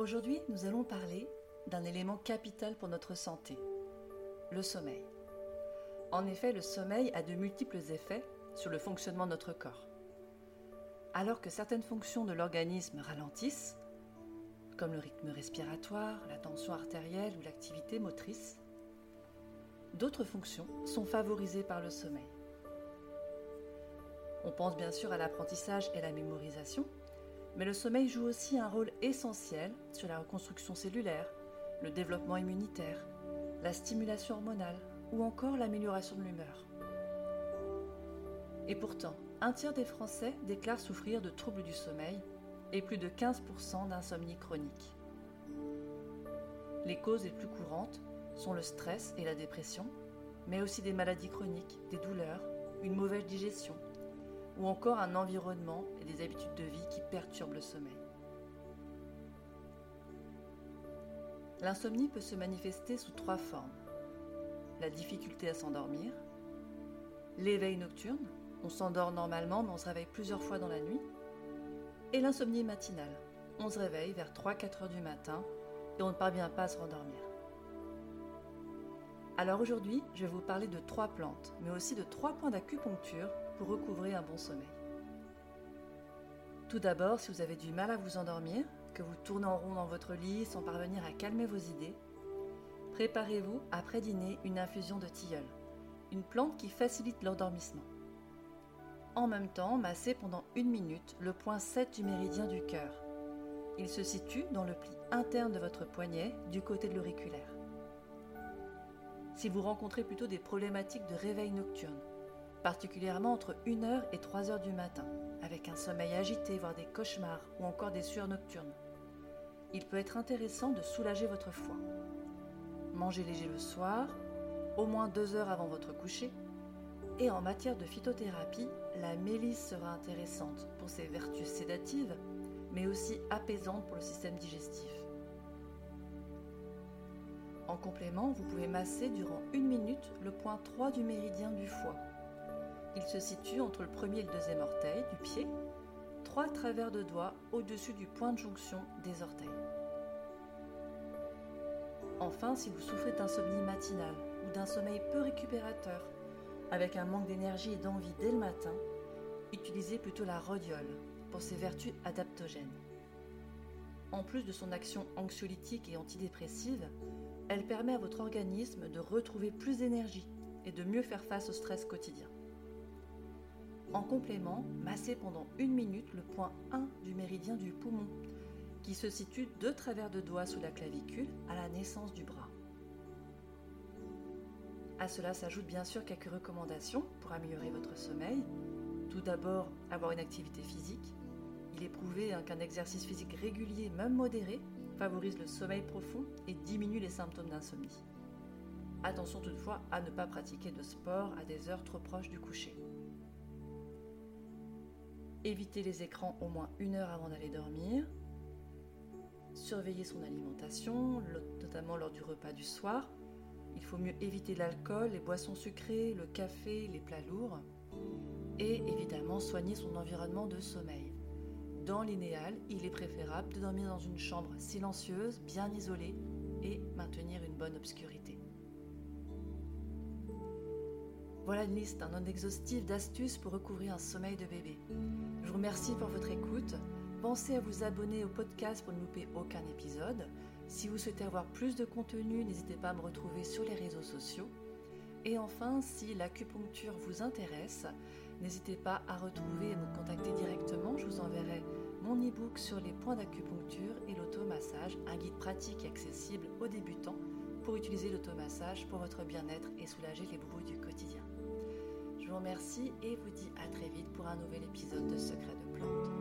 Aujourd'hui, nous allons parler d'un élément capital pour notre santé, le sommeil. En effet, le sommeil a de multiples effets sur le fonctionnement de notre corps. Alors que certaines fonctions de l'organisme ralentissent, comme le rythme respiratoire, la tension artérielle ou l'activité motrice, d'autres fonctions sont favorisées par le sommeil. On pense bien sûr à l'apprentissage et la mémorisation, mais le sommeil joue aussi un rôle essentiel sur la reconstruction cellulaire, le développement immunitaire, la stimulation hormonale ou encore l'amélioration de l'humeur. Et pourtant, un tiers des Français déclarent souffrir de troubles du sommeil et plus de 15% d'insomnie chronique. Les causes les plus courantes sont le stress et la dépression, mais aussi des maladies chroniques, des douleurs, une mauvaise digestion, ou encore un environnement et des habitudes de vie qui perturbent le sommeil. L'insomnie peut se manifester sous trois formes. La difficulté à s'endormir, l'éveil nocturne, on s'endort normalement mais on se réveille plusieurs fois dans la nuit, et l'insomnie matinale, on se réveille vers 3-4 heures du matin et on ne parvient pas à se rendormir. Alors aujourd'hui, je vais vous parler de trois plantes, mais aussi de trois points d'acupuncture pour un bon sommeil. Tout d'abord, si vous avez du mal à vous endormir, que vous tournez en rond dans votre lit sans parvenir à calmer vos idées, préparez-vous après dîner une infusion de tilleul, une plante qui facilite l'endormissement. En même temps, massez pendant une minute le point 7 du méridien du cœur. Il se situe dans le pli interne de votre poignet du côté de l'auriculaire. Si vous rencontrez plutôt des problématiques de réveil nocturne, particulièrement entre 1h et 3h du matin, avec un sommeil agité, voire des cauchemars ou encore des sueurs nocturnes. Il peut être intéressant de soulager votre foie. Mangez léger le soir, au moins 2 heures avant votre coucher, et en matière de phytothérapie, la mélisse sera intéressante pour ses vertus sédatives, mais aussi apaisantes pour le système digestif. En complément, vous pouvez masser durant une minute le point 3 du méridien du foie il se situe entre le premier et le deuxième orteil du pied, trois travers de doigts au-dessus du point de jonction des orteils. Enfin, si vous souffrez d'insomnie matinale ou d'un sommeil peu récupérateur, avec un manque d'énergie et d'envie dès le matin, utilisez plutôt la rhodiole pour ses vertus adaptogènes. En plus de son action anxiolytique et antidépressive, elle permet à votre organisme de retrouver plus d'énergie et de mieux faire face au stress quotidien. En complément, massez pendant une minute le point 1 du méridien du poumon, qui se situe deux travers de doigts sous la clavicule à la naissance du bras. À cela s'ajoutent bien sûr quelques recommandations pour améliorer votre sommeil. Tout d'abord, avoir une activité physique. Il est prouvé hein, qu'un exercice physique régulier, même modéré, favorise le sommeil profond et diminue les symptômes d'insomnie. Attention toutefois à ne pas pratiquer de sport à des heures trop proches du coucher. Éviter les écrans au moins une heure avant d'aller dormir. Surveiller son alimentation, notamment lors du repas du soir. Il faut mieux éviter l'alcool, les boissons sucrées, le café, les plats lourds. Et évidemment soigner son environnement de sommeil. Dans l'idéal, il est préférable de dormir dans une chambre silencieuse, bien isolée et maintenir une bonne obscurité. Voilà une liste non exhaustive d'astuces pour recouvrir un sommeil de bébé. Je vous remercie pour votre écoute. Pensez à vous abonner au podcast pour ne louper aucun épisode. Si vous souhaitez avoir plus de contenu, n'hésitez pas à me retrouver sur les réseaux sociaux. Et enfin, si l'acupuncture vous intéresse, n'hésitez pas à retrouver et me contacter directement. Je vous enverrai mon e-book sur les points d'acupuncture et l'automassage, un guide pratique et accessible aux débutants pour utiliser l'automassage pour votre bien-être et soulager les bruits remercie et vous dis à très vite pour un nouvel épisode de Secrets de plantes.